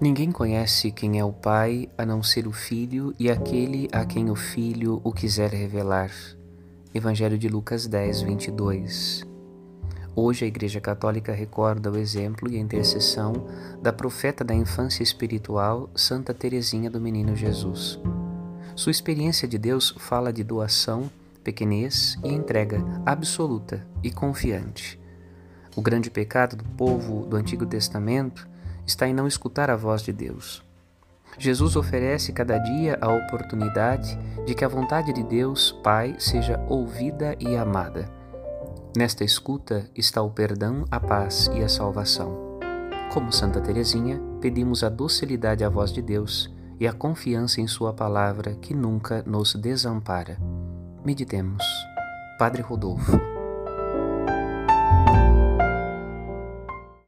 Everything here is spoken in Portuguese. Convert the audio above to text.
Ninguém conhece quem é o Pai a não ser o Filho e aquele a quem o Filho o quiser revelar. Evangelho de Lucas 10, 22. Hoje a Igreja Católica recorda o exemplo e a intercessão da profeta da infância espiritual, Santa Teresinha do Menino Jesus. Sua experiência de Deus fala de doação, pequenez e entrega absoluta e confiante. O grande pecado do povo do Antigo Testamento está em não escutar a voz de Deus. Jesus oferece cada dia a oportunidade de que a vontade de Deus, Pai, seja ouvida e amada. Nesta escuta está o perdão, a paz e a salvação. Como Santa Teresinha, pedimos a docilidade à voz de Deus e a confiança em Sua palavra que nunca nos desampara. Meditemos. Padre Rodolfo.